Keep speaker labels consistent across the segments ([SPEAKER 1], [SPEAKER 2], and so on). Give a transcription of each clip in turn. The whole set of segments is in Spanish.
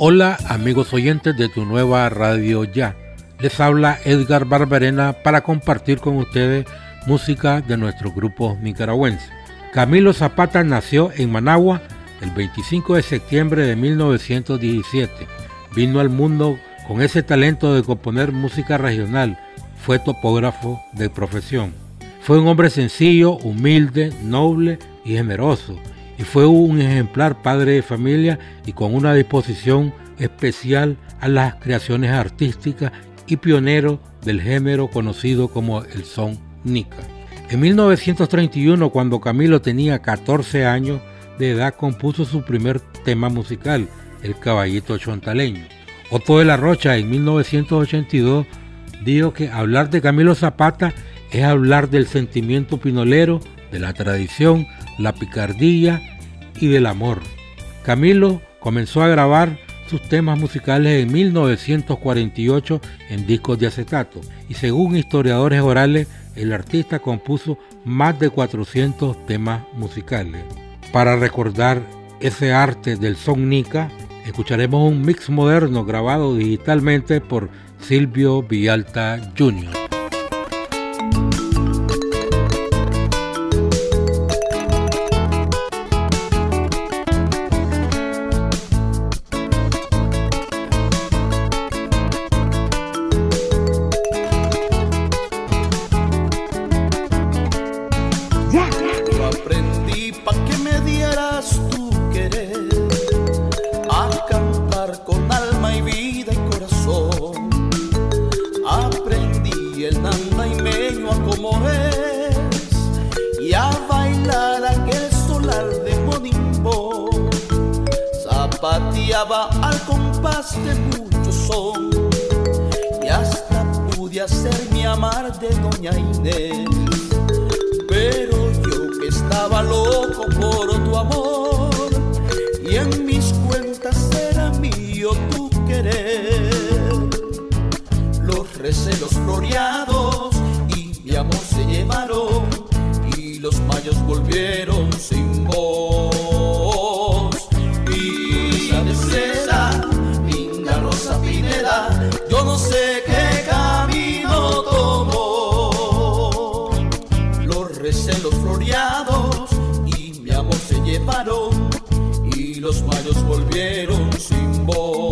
[SPEAKER 1] Hola amigos oyentes de tu nueva radio ya. Les habla Edgar Barberena para compartir con ustedes música de nuestro grupo nicaragüense. Camilo Zapata nació en Managua el 25 de septiembre de 1917. Vino al mundo con ese talento de componer música regional. Fue topógrafo de profesión. Fue un hombre sencillo, humilde, noble y generoso y fue un ejemplar padre de familia y con una disposición especial a las creaciones artísticas y pionero del género conocido como el son nica. En 1931, cuando Camilo tenía 14 años de edad, compuso su primer tema musical, El Caballito Chontaleño. Otto de la Rocha, en 1982, dijo que hablar de Camilo Zapata es hablar del sentimiento pinolero, de la tradición, la picardía y del amor. Camilo comenzó a grabar sus temas musicales en 1948 en discos de acetato y según historiadores orales el artista compuso más de 400 temas musicales. Para recordar ese arte del son nica, escucharemos un mix moderno grabado digitalmente por Silvio Villalta Jr.
[SPEAKER 2] y los mayos volvieron sin voz.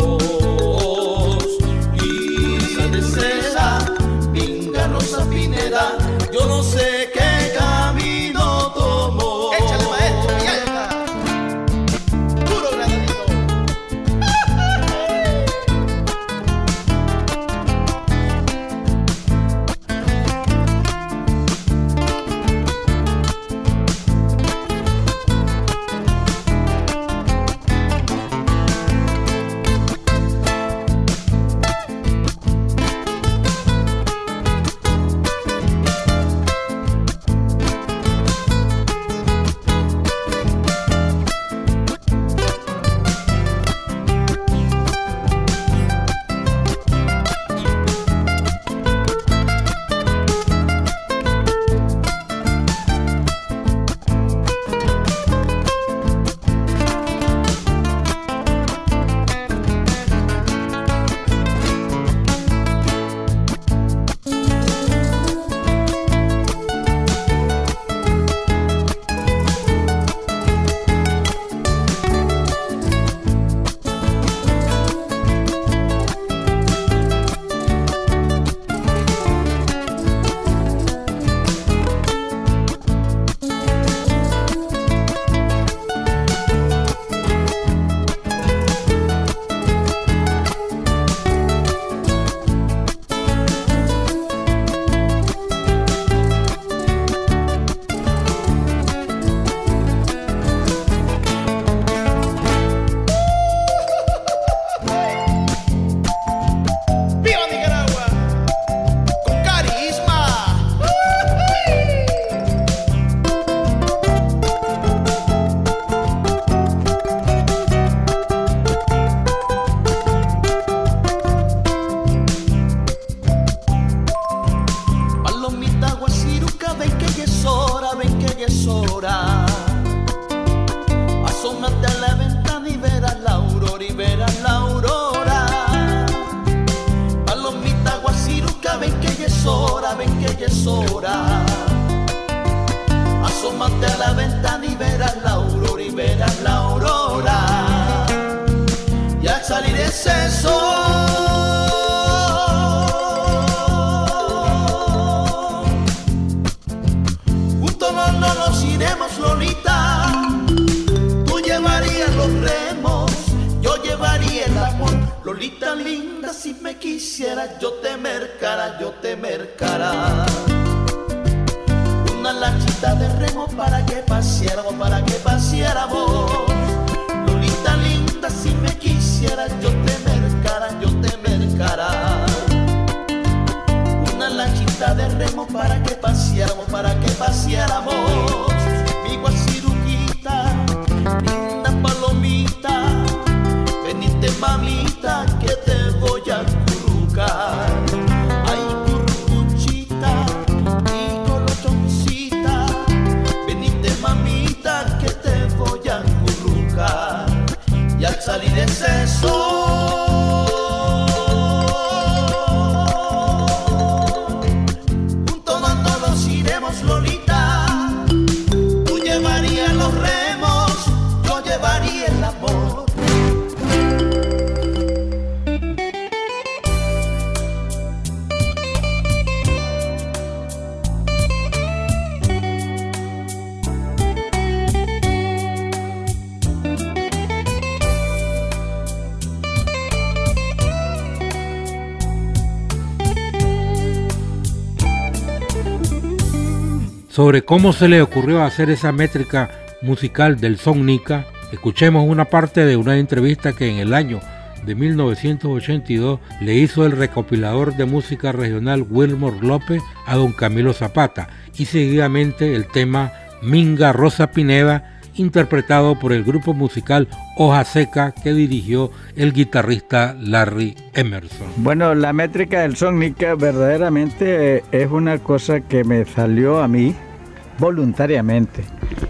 [SPEAKER 1] Sobre cómo se le ocurrió hacer esa métrica musical del son nica, escuchemos una parte de una entrevista que en el año de 1982 le hizo el recopilador de música regional Wilmore López a don Camilo Zapata y seguidamente el tema Minga Rosa Pineda interpretado por el grupo musical Hoja Seca que dirigió el guitarrista Larry Emerson.
[SPEAKER 3] Bueno, la métrica del sónica verdaderamente es una cosa que me salió a mí voluntariamente.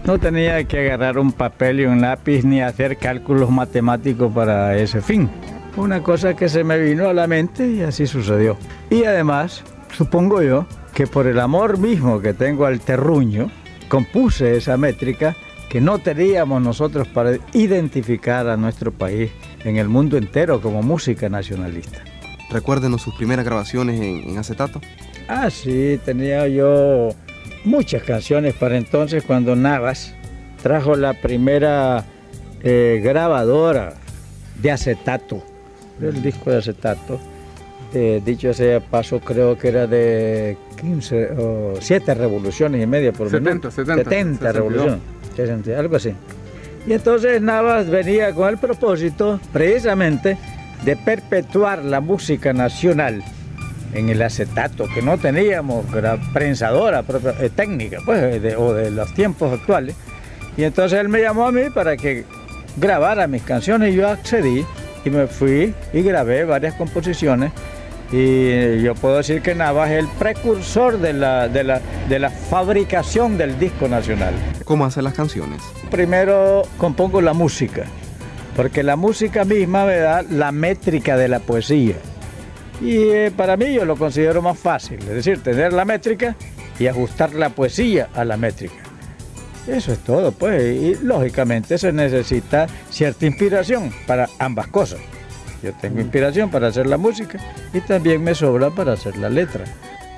[SPEAKER 3] No tenía que agarrar un papel y un lápiz ni hacer cálculos matemáticos para ese fin. Una cosa que se me vino a la mente y así sucedió. Y además, supongo yo que por el amor mismo que tengo al terruño, compuse esa métrica que no teníamos nosotros para identificar a nuestro país en el mundo entero como música nacionalista.
[SPEAKER 4] Recuérdenos sus primeras grabaciones en, en acetato.
[SPEAKER 3] Ah, sí, tenía yo muchas canciones para entonces cuando Navas trajo la primera eh, grabadora de acetato, el disco de acetato. Eh, dicho sea paso, creo que era de 15 o 7 revoluciones y media por
[SPEAKER 4] 70,
[SPEAKER 3] minuto.
[SPEAKER 4] 70,
[SPEAKER 3] 70 revoluciones, 60, algo así. Y entonces Navas venía con el propósito precisamente de perpetuar la música nacional en el acetato, que no teníamos gra- prensadora propia- eh, técnica, pues, de- o de los tiempos actuales. Y entonces él me llamó a mí para que grabara mis canciones y yo accedí y me fui y grabé varias composiciones. Y yo puedo decir que Navas es el precursor de la, de la, de la fabricación del disco nacional.
[SPEAKER 4] ¿Cómo hacer las canciones?
[SPEAKER 3] Primero compongo la música, porque la música misma me da la métrica de la poesía. Y eh, para mí yo lo considero más fácil, es decir, tener la métrica y ajustar la poesía a la métrica. Eso es todo, pues, y lógicamente se necesita cierta inspiración para ambas cosas. Yo tengo inspiración para hacer la música y también me sobra para hacer la letra.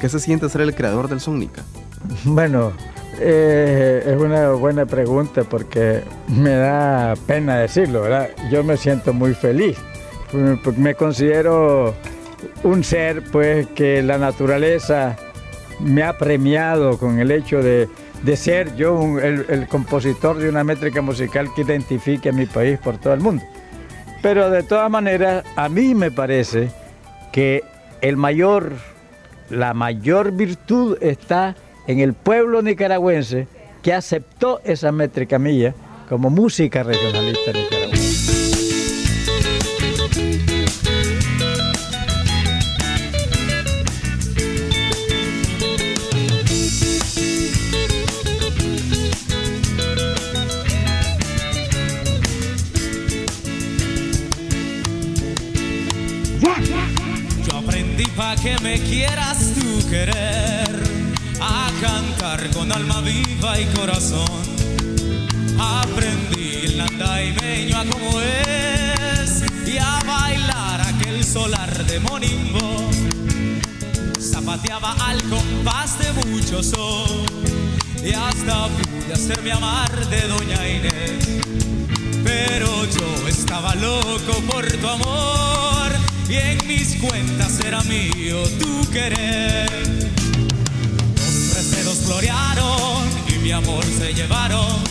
[SPEAKER 4] ¿Qué se siente ser el creador del Sónica?
[SPEAKER 3] Bueno, eh, es una buena pregunta porque me da pena decirlo, ¿verdad? Yo me siento muy feliz. Me- Me considero un ser, pues, que la naturaleza me ha premiado con el hecho de, de ser yo el, el compositor de una métrica musical que identifique a mi país por todo el mundo. Pero de todas maneras, a mí me parece que el mayor, la mayor virtud está en el pueblo nicaragüense que aceptó esa métrica mía como música regionalista nicaragüense.
[SPEAKER 5] Que me quieras tú querer. a cantar con alma viva y corazón. Aprendí el andaimeño a como es y a bailar aquel solar de Monimbo. Zapateaba al compás de mucho sol y hasta pude hacerme amar de Doña Inés. Pero yo estaba loco por tu amor y en mis cuentas era mío tu querer. Los receros florearon y mi amor se llevaron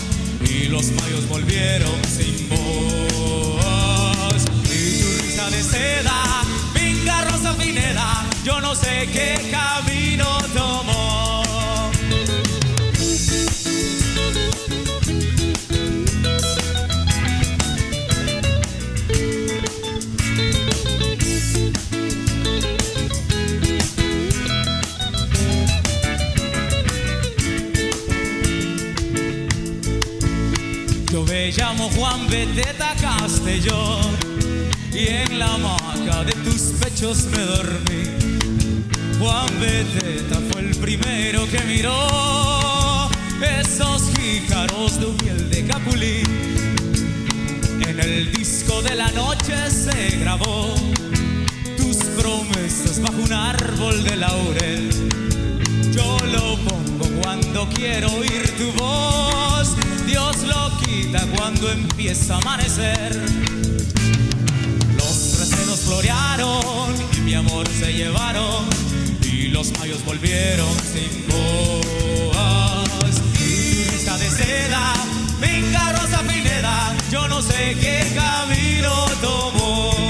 [SPEAKER 5] y los mayos volvieron sin voz. Y tu risa de seda, venga Rosa Pineda, yo no sé qué camino tomó. Juan Beteta Castellón y en la hamaca de tus pechos me dormí. Juan Beteta fue el primero que miró esos jícaros de piel de capulí. En el disco de la noche se grabó tus promesas bajo un árbol de laurel. Yo lo pongo cuando quiero oír tu voz. Dios lo quita cuando empieza a amanecer. Los recelos florearon y mi amor se llevaron. Y los mayos volvieron sin voz. Y de seda, venga Rosa Pineda. Yo no sé qué camino tomó.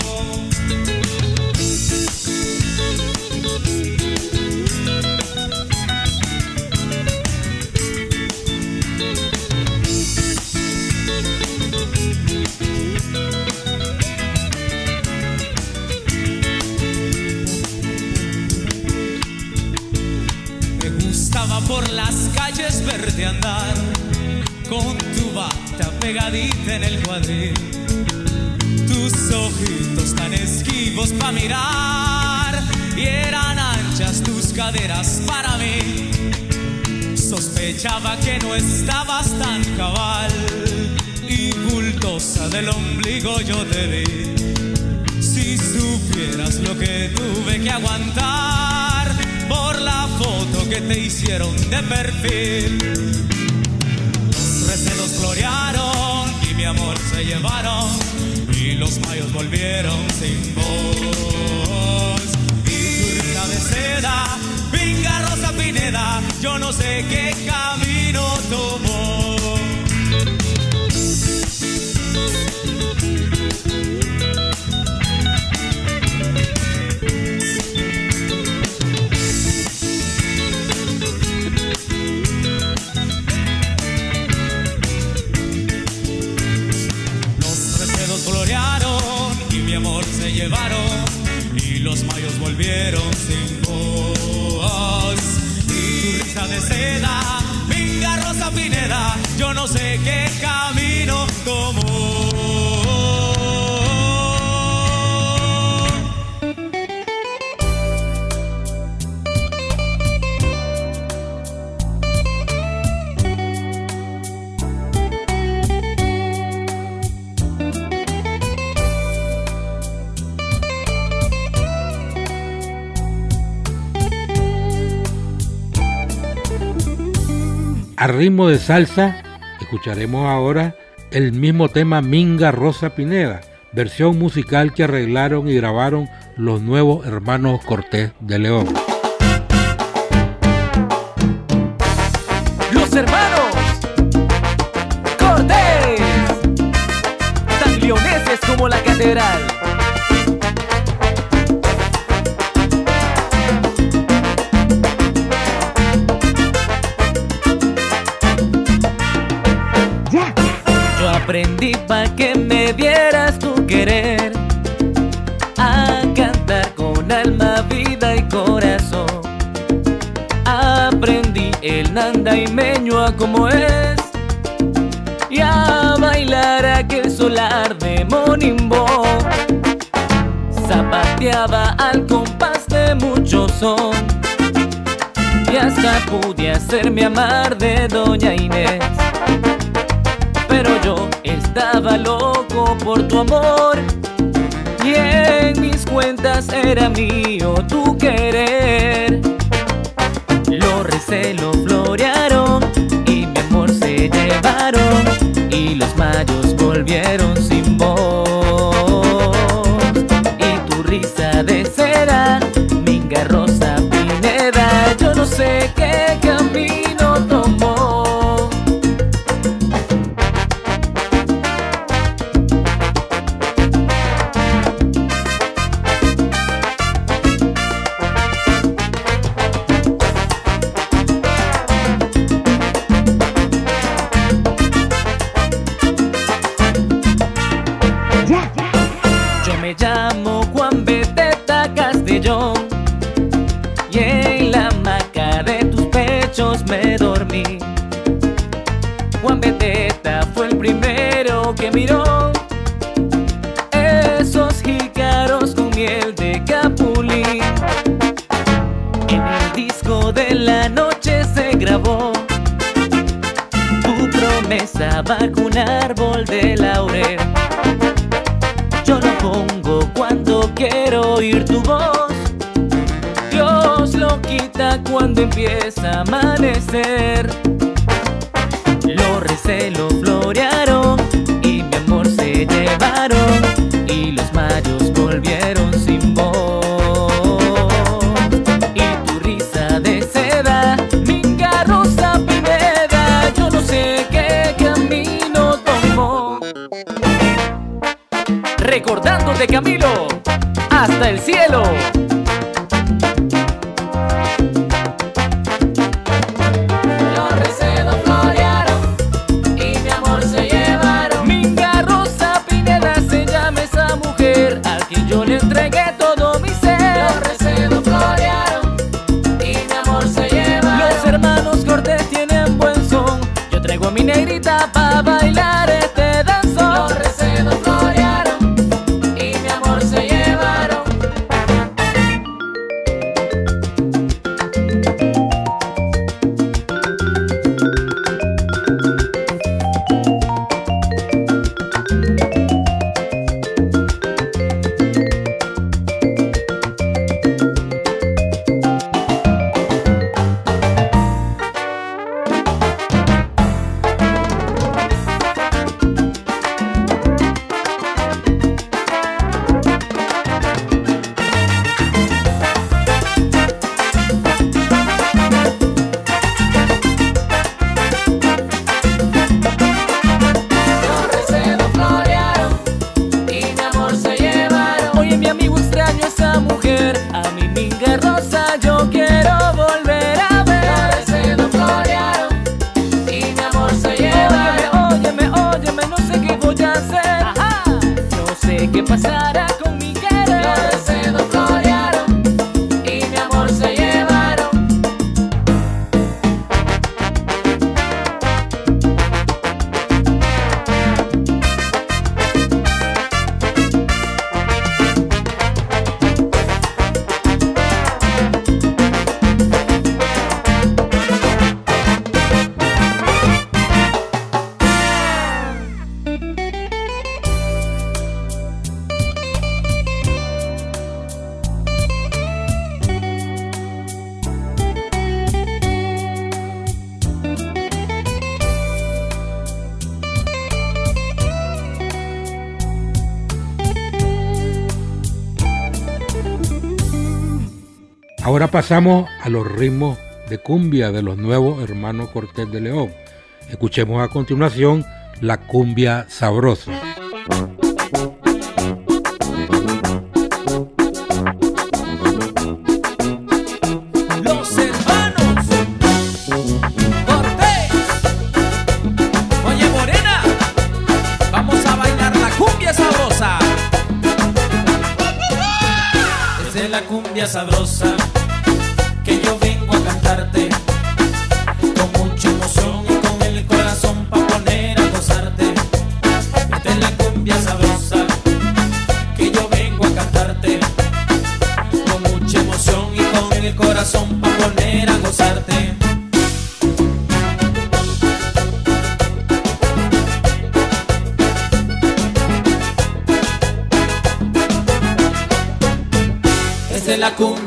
[SPEAKER 5] Sospechaba que no estabas tan cabal y bultosa del ombligo yo te vi. Si supieras lo que tuve que aguantar por la foto que te hicieron de perfil. Los recelos florearon y mi amor se llevaron y los mayos volvieron sin voz. Y tu de seda, venga Rosa Pineda, yo no sé qué camino tomó. Venga Rosa Pineda, yo no sé qué camino tomó.
[SPEAKER 1] A ritmo de salsa, escucharemos ahora el mismo tema Minga Rosa Pineda, versión musical que arreglaron y grabaron los nuevos hermanos Cortés de León.
[SPEAKER 6] como es y a bailar aquel solar de Monimbo. Zapateaba al compás de mucho son y hasta pude hacerme amar de Doña Inés. Pero yo estaba loco por tu amor y en mis cuentas era mío tu querer. Los recelo florearon se llevaron y los mayos volvieron sin voz. Y tu risa de cera, minga rosa, pineda, yo no sé qué.
[SPEAKER 1] pasamos a los ritmos de cumbia de los nuevos hermanos Cortés de León. Escuchemos a continuación la cumbia sabrosa.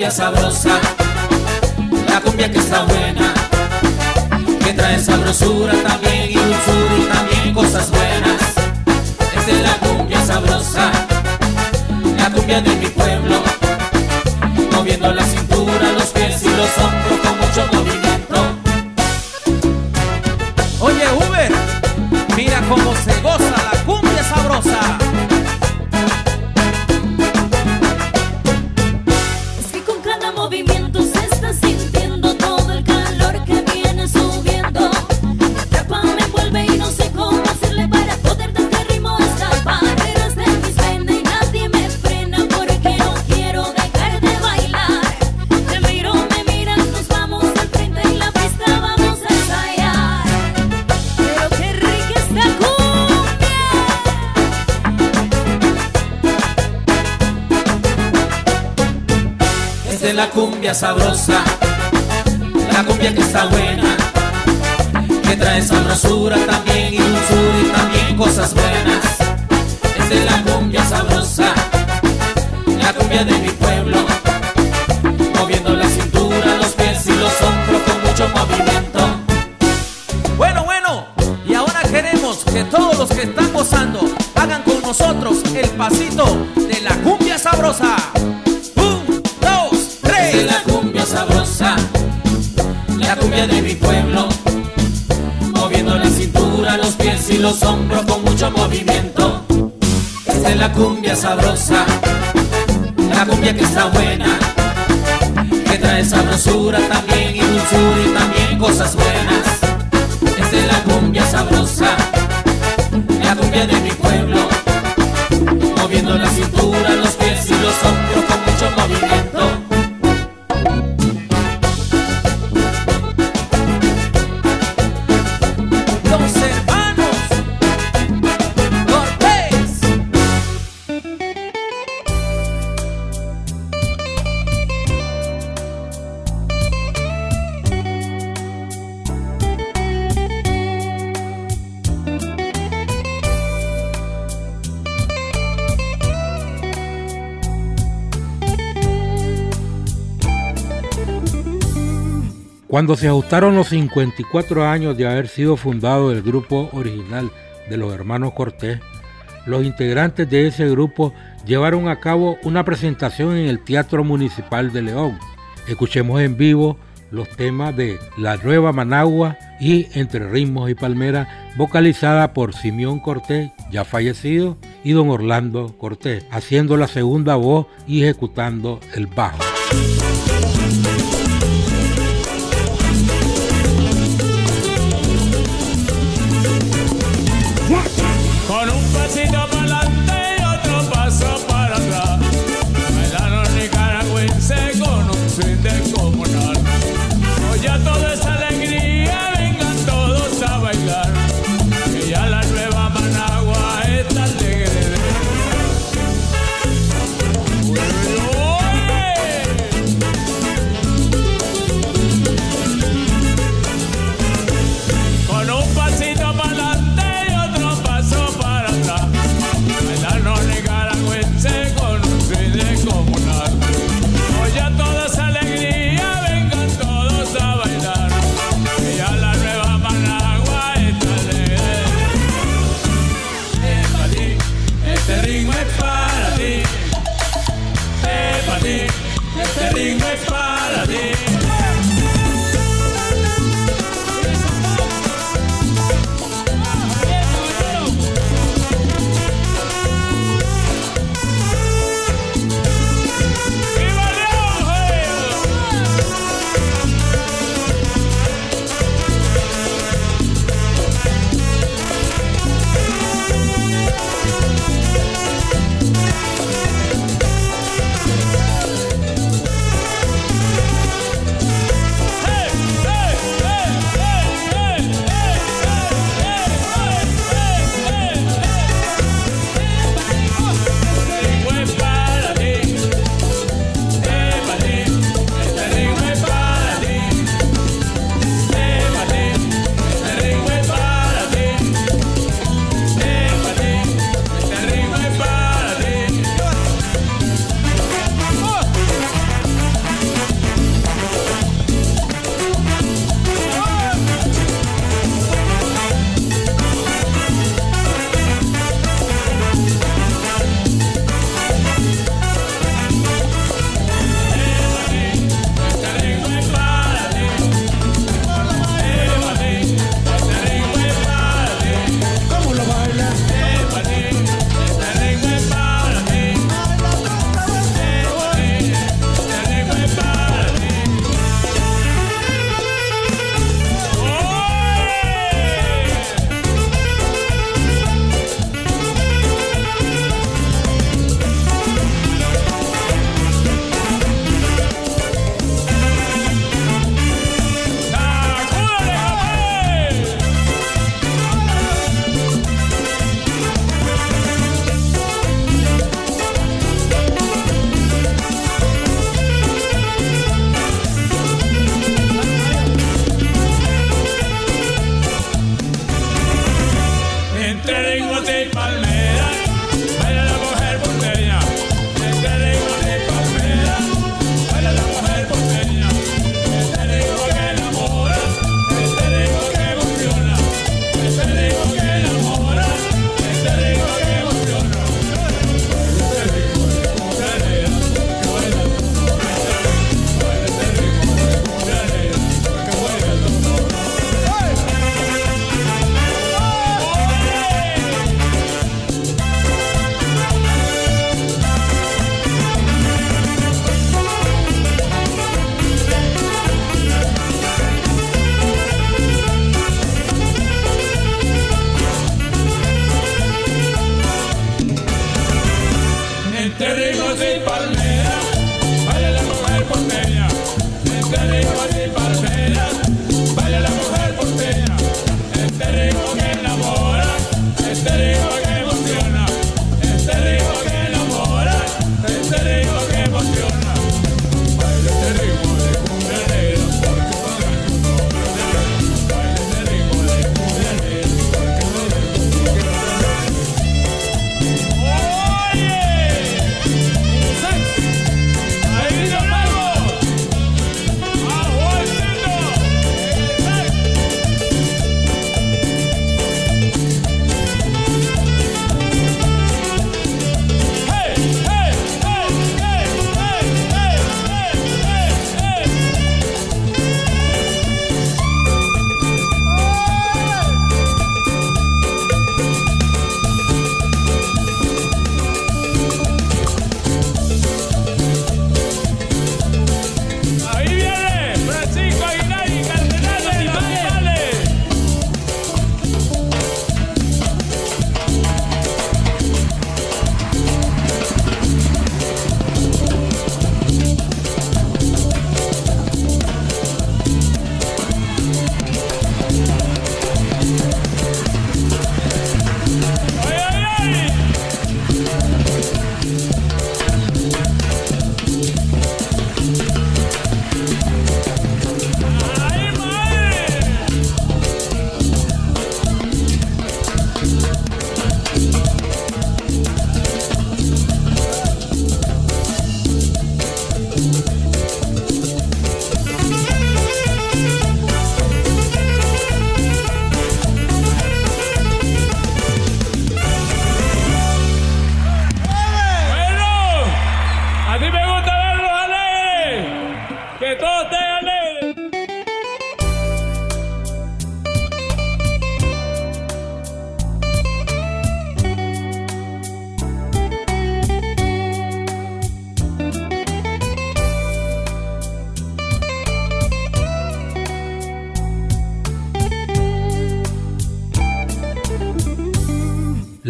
[SPEAKER 5] Sabrosa, la cumbia que está buena, que trae sabrosura también sabrosa, la cumbia que está buena, que trae sabrosura también y dulzura y también cosas buenas. Esta es la cumbia sabrosa, la cumbia de mi pueblo, moviendo la cintura, los pies y los hombros con mucho movimiento. Bueno, bueno, y ahora queremos que todos los que están gozando hagan con nosotros el pasito de la cumbia sabrosa. Cumbia de mi pueblo, moviendo la cintura, los pies y los hombros con mucho movimiento. Esta es la cumbia sabrosa, la cumbia que está buena, que trae sabrosura también y dulzura y también cosas buenas. Esta es la cumbia sabrosa, la cumbia de mi pueblo, moviendo la cintura,
[SPEAKER 7] Cuando se ajustaron los 54 años de haber sido fundado el grupo original de los hermanos Cortés, los integrantes de ese grupo llevaron a cabo una presentación en el Teatro Municipal de León. Escuchemos en vivo los temas de La Nueva Managua y Entre Ritmos y Palmeras, vocalizada por Simeón Cortés, ya fallecido, y don Orlando Cortés, haciendo la segunda voz y ejecutando el bajo. sit up.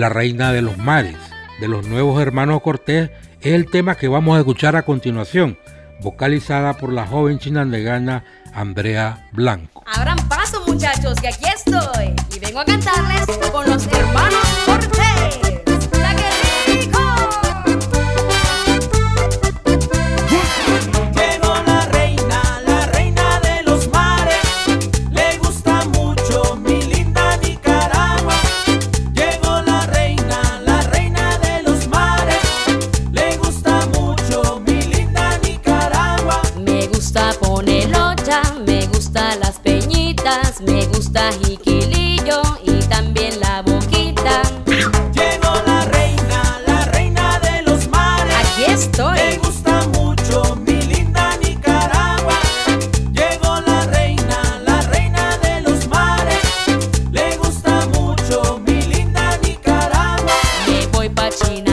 [SPEAKER 8] La Reina de los Mares, de los nuevos hermanos Cortés, es el tema que vamos a escuchar a continuación, vocalizada por la joven chinandegana Andrea Blanco.
[SPEAKER 9] Abran paso muchachos, que aquí estoy y vengo a cantarles con
[SPEAKER 5] los
[SPEAKER 10] hermanos
[SPEAKER 8] machine.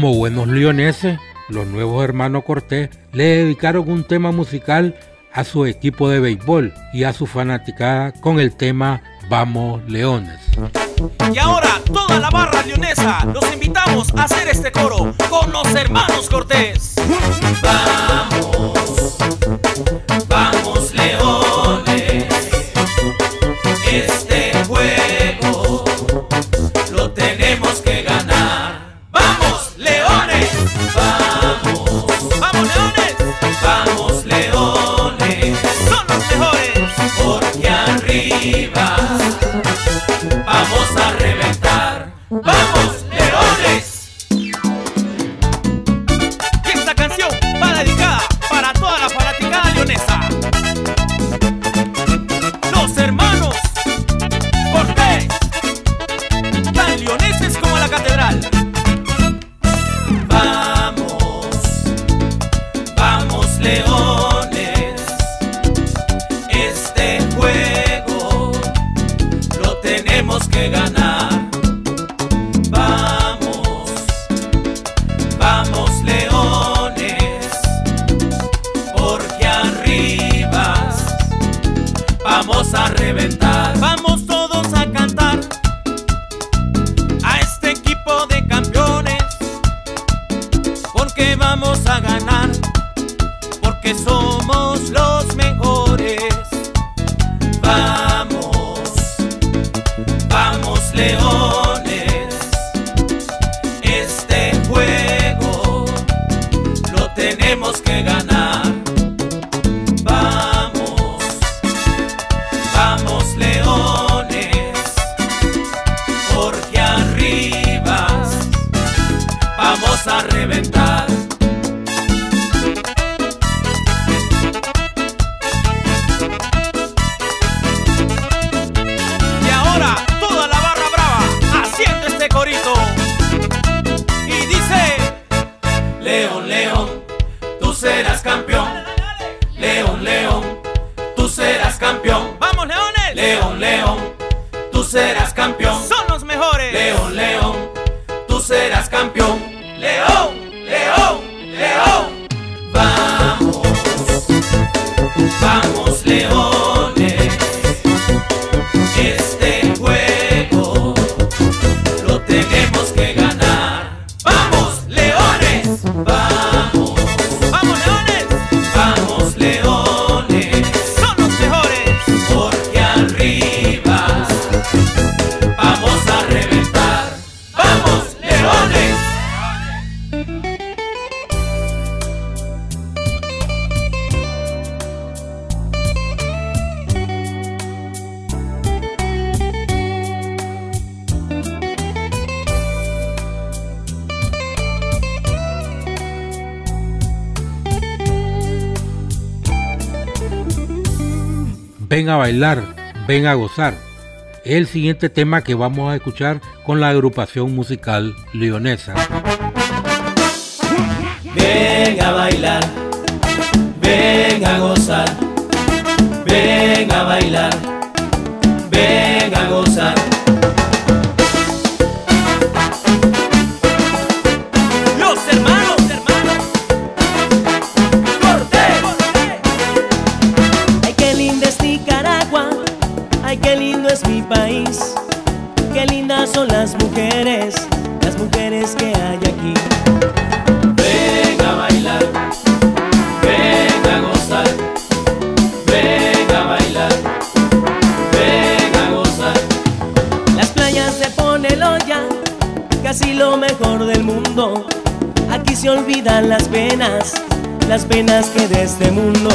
[SPEAKER 8] Como buenos leoneses, los nuevos hermanos Cortés le dedicaron un tema musical a su equipo de béisbol y a su fanaticada con el tema Vamos Leones.
[SPEAKER 10] Y ahora toda la barra leonesa los invitamos a hacer este coro con los hermanos Cortés.
[SPEAKER 5] Vamos.
[SPEAKER 11] serás campeón. León. a
[SPEAKER 1] bailar, ven a gozar. Es el siguiente tema que vamos a escuchar con la agrupación musical leonesa.
[SPEAKER 11] Ven a bailar, ven a gozar, ven a bailar, ven
[SPEAKER 12] las penas que de este mundo.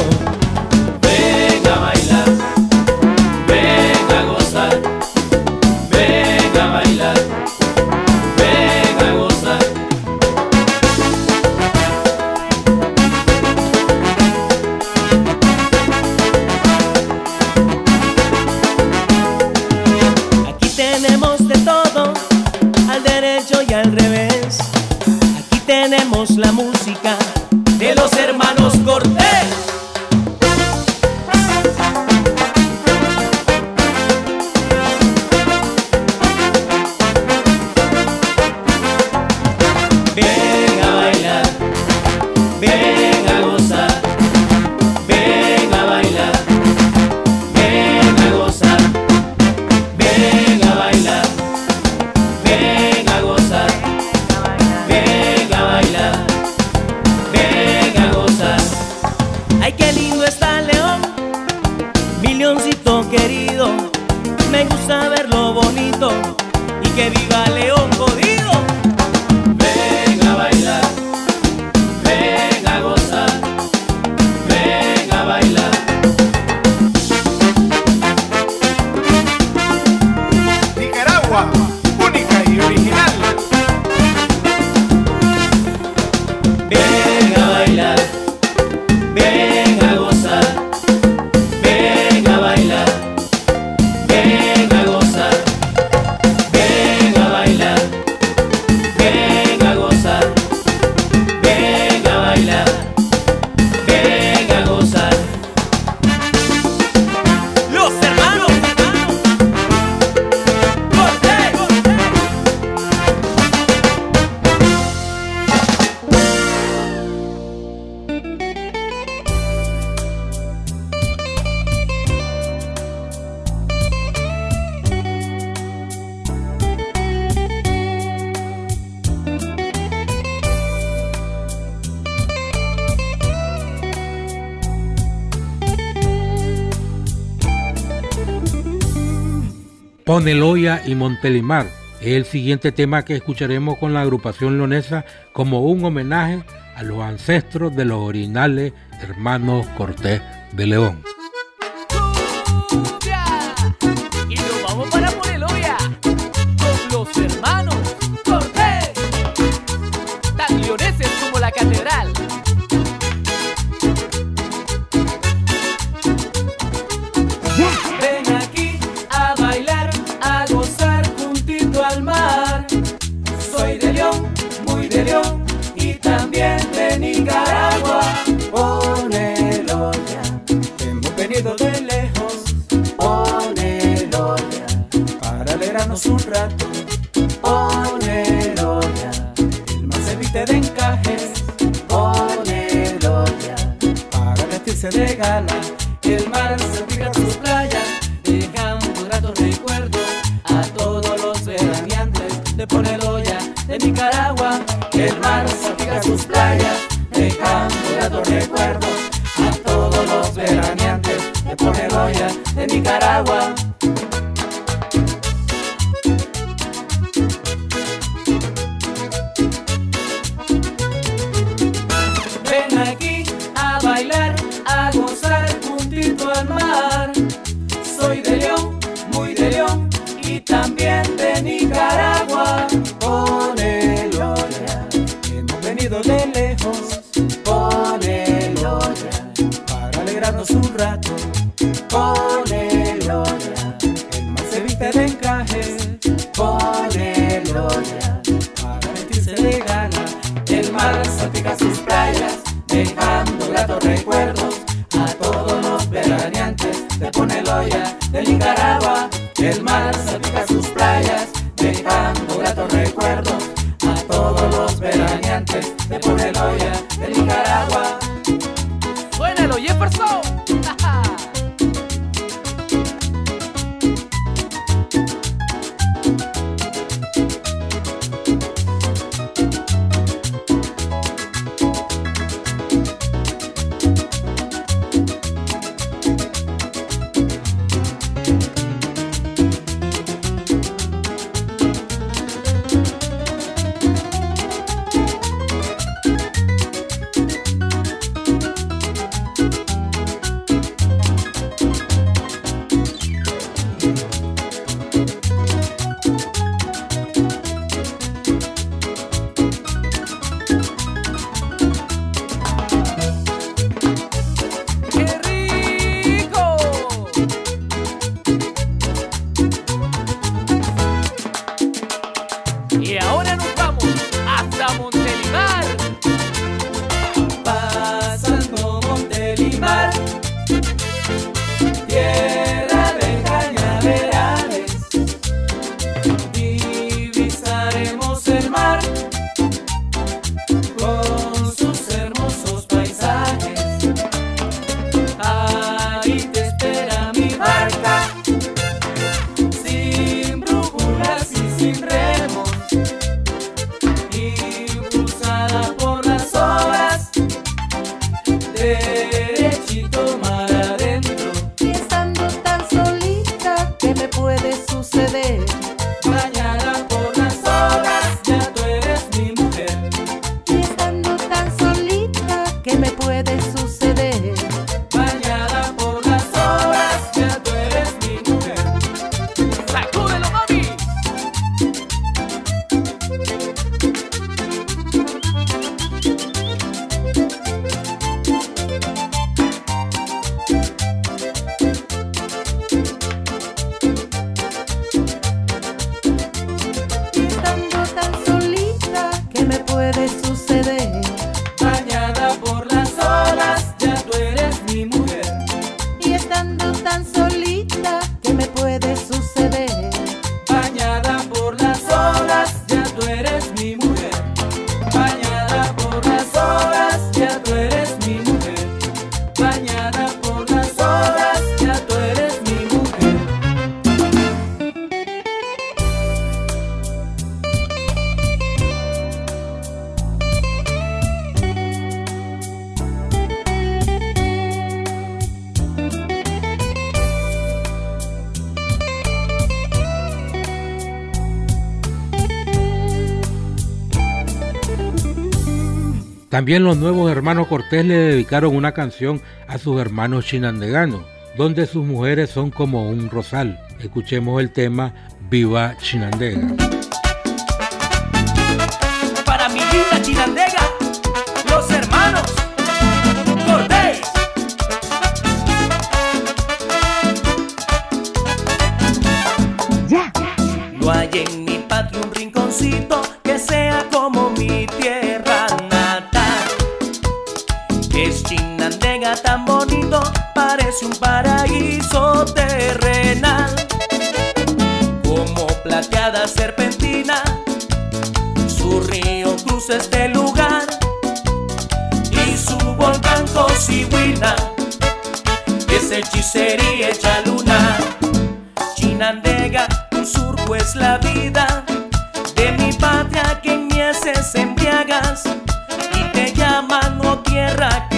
[SPEAKER 11] Venga a bailar.
[SPEAKER 12] con Eloya y
[SPEAKER 6] Montelimar. Es el siguiente tema que escucharemos con la agrupación leonesa como un homenaje a los ancestros de los originales hermanos Cortés de León.
[SPEAKER 13] También los
[SPEAKER 1] nuevos hermanos Cortés le dedicaron una canción a sus hermanos chinandeganos, donde sus mujeres son como un rosal. Escuchemos el tema Viva Chinandega.
[SPEAKER 11] Tan bonito, parece un paraíso terrenal. Como plateada serpentina, su río cruza este lugar y su volcán Cocihuina es hechicería hecha luna. Chinandega, tu surco es la vida de mi patria que en mieses embriagas y te llaman oh tierra querida,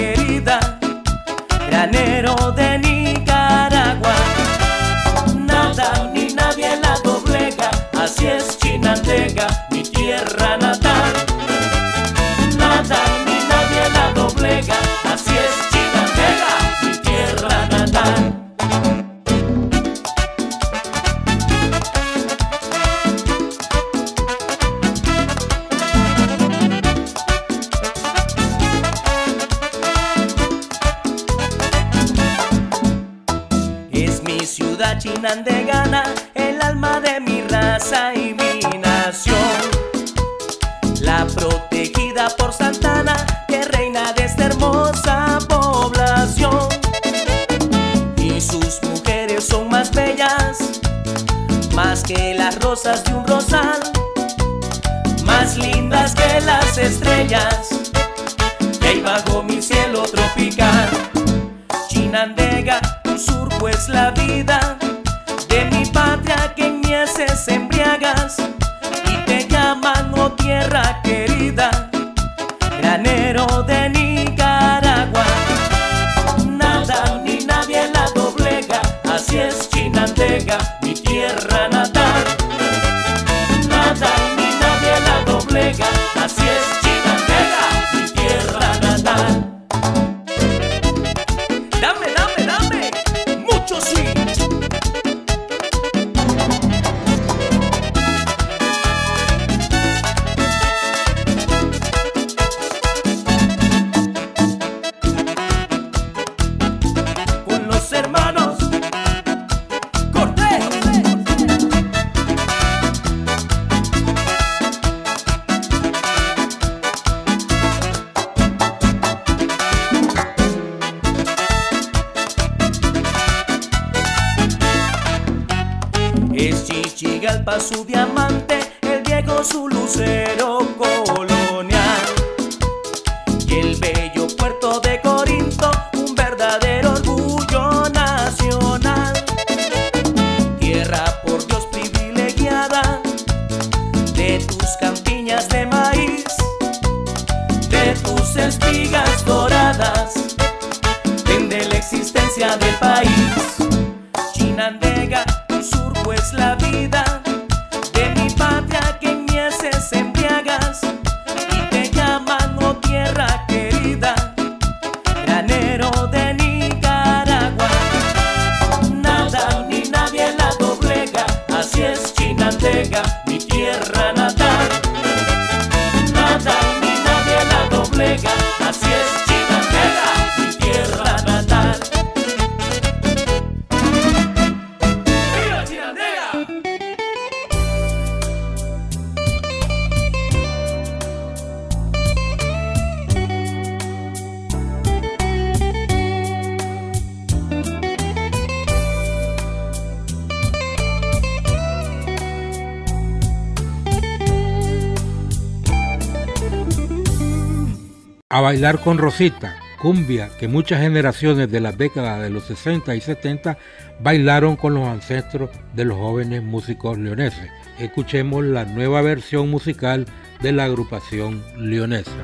[SPEAKER 11] más que las rosas de un rosal, más lindas que las estrellas, que hay bajo mi cielo tropical. Chinandega, tu surco es la vida de mi patria que en mieses embriagas y te llaman oh tierra querida, granero de Nicaragua. Nada ni nadie la doblega, así es Chinandega,
[SPEAKER 1] bailar con Rosita, cumbia que muchas generaciones de las décadas de los 60 y 70 bailaron con los ancestros de los jóvenes músicos leoneses. Escuchemos la nueva versión musical de la agrupación leonesa.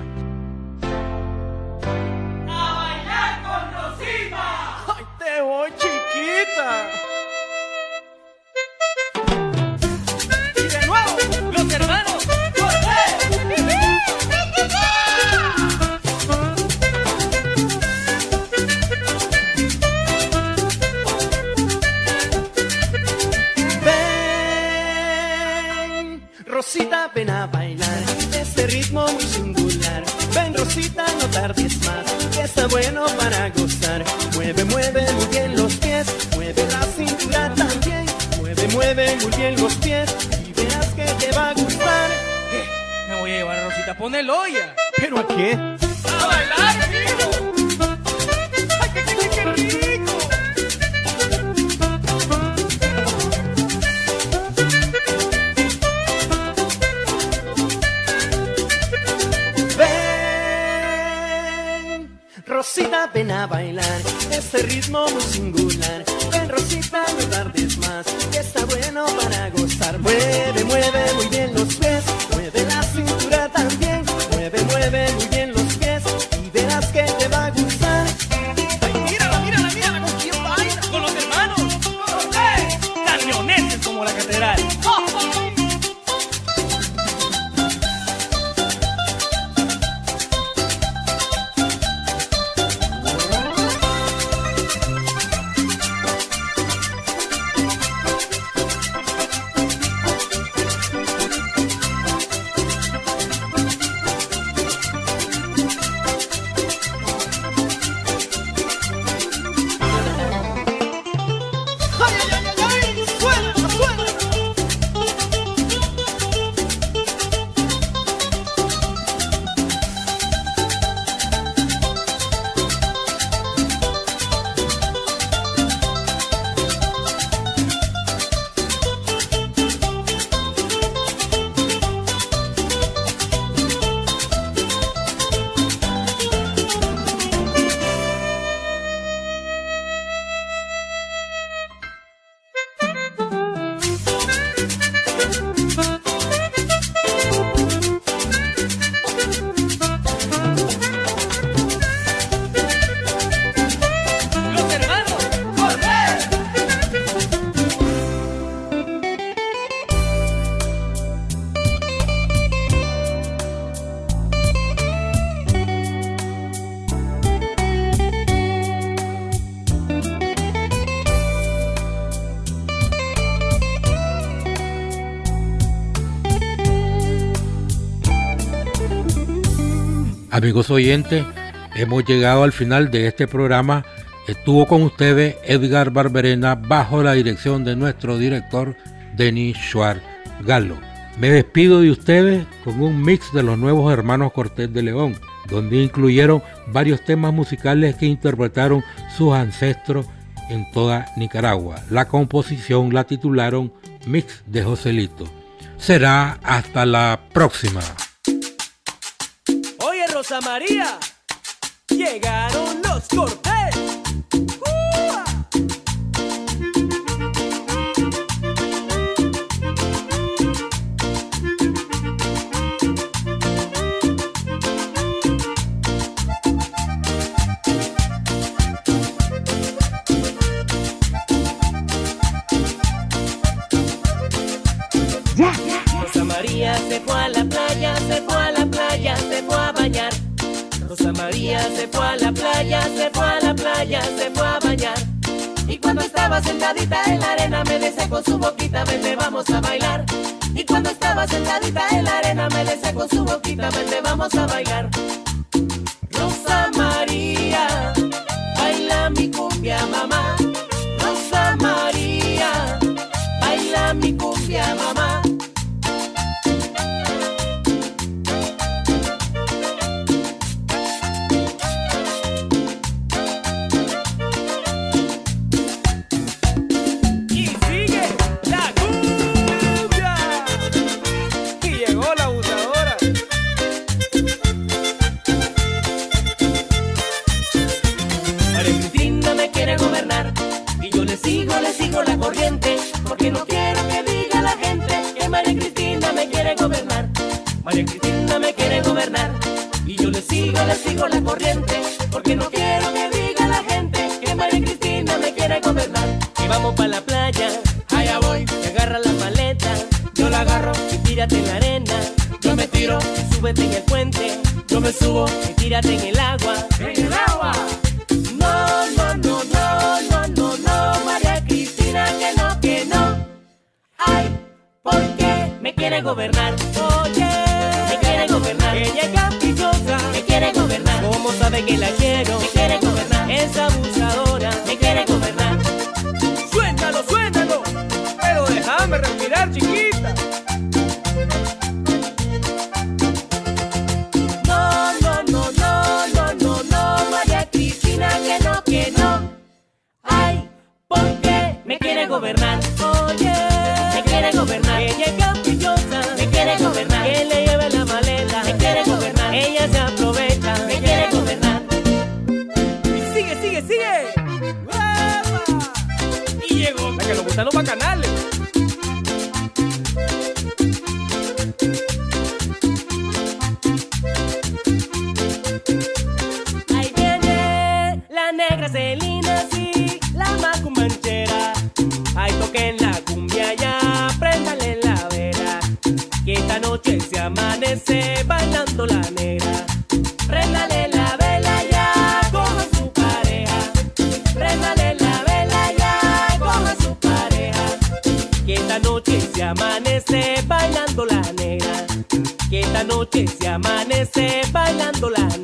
[SPEAKER 14] Rosita, ven a bailar este ritmo muy singular. Ven Rosita, no tardes más, que está bueno para gozar. Mueve, mueve muy bien los pies, mueve la cintura también. Mueve, mueve muy bien los pies y verás que te va a gustar.
[SPEAKER 8] Me voy a llevar a Rosita, ponelo ya.
[SPEAKER 14] ¿Pero a qué?
[SPEAKER 8] ¡A bailar,
[SPEAKER 14] Rosita, ven a bailar este ritmo muy singular. Ven, Rosita, no tardes más, que está bueno para gozar. Mueve, mueve muy bien los pies, mueve la cintura también.
[SPEAKER 1] Amigos oyentes, hemos llegado al final de este programa. Estuvo con ustedes Edgar Barberena bajo la dirección de nuestro director Denis Schwartz Galo. Me despido de ustedes con un mix de los nuevos hermanos Cortés de León, donde incluyeron varios temas musicales que interpretaron sus ancestros en toda Nicaragua. La composición la titularon Mix de Joselito. Será hasta la próxima.
[SPEAKER 11] Rosa María, llegaron los Cortés. María se fue a la Rosa María se fue a la playa, se fue a la playa, se fue a bañar. Y cuando estaba sentadita en la arena me decía con su boquita, vente vamos a bailar. Y cuando estaba sentadita en la arena me decía con su boquita, vente vamos a bailar. Rosa María, noche se amanece bailando la negra.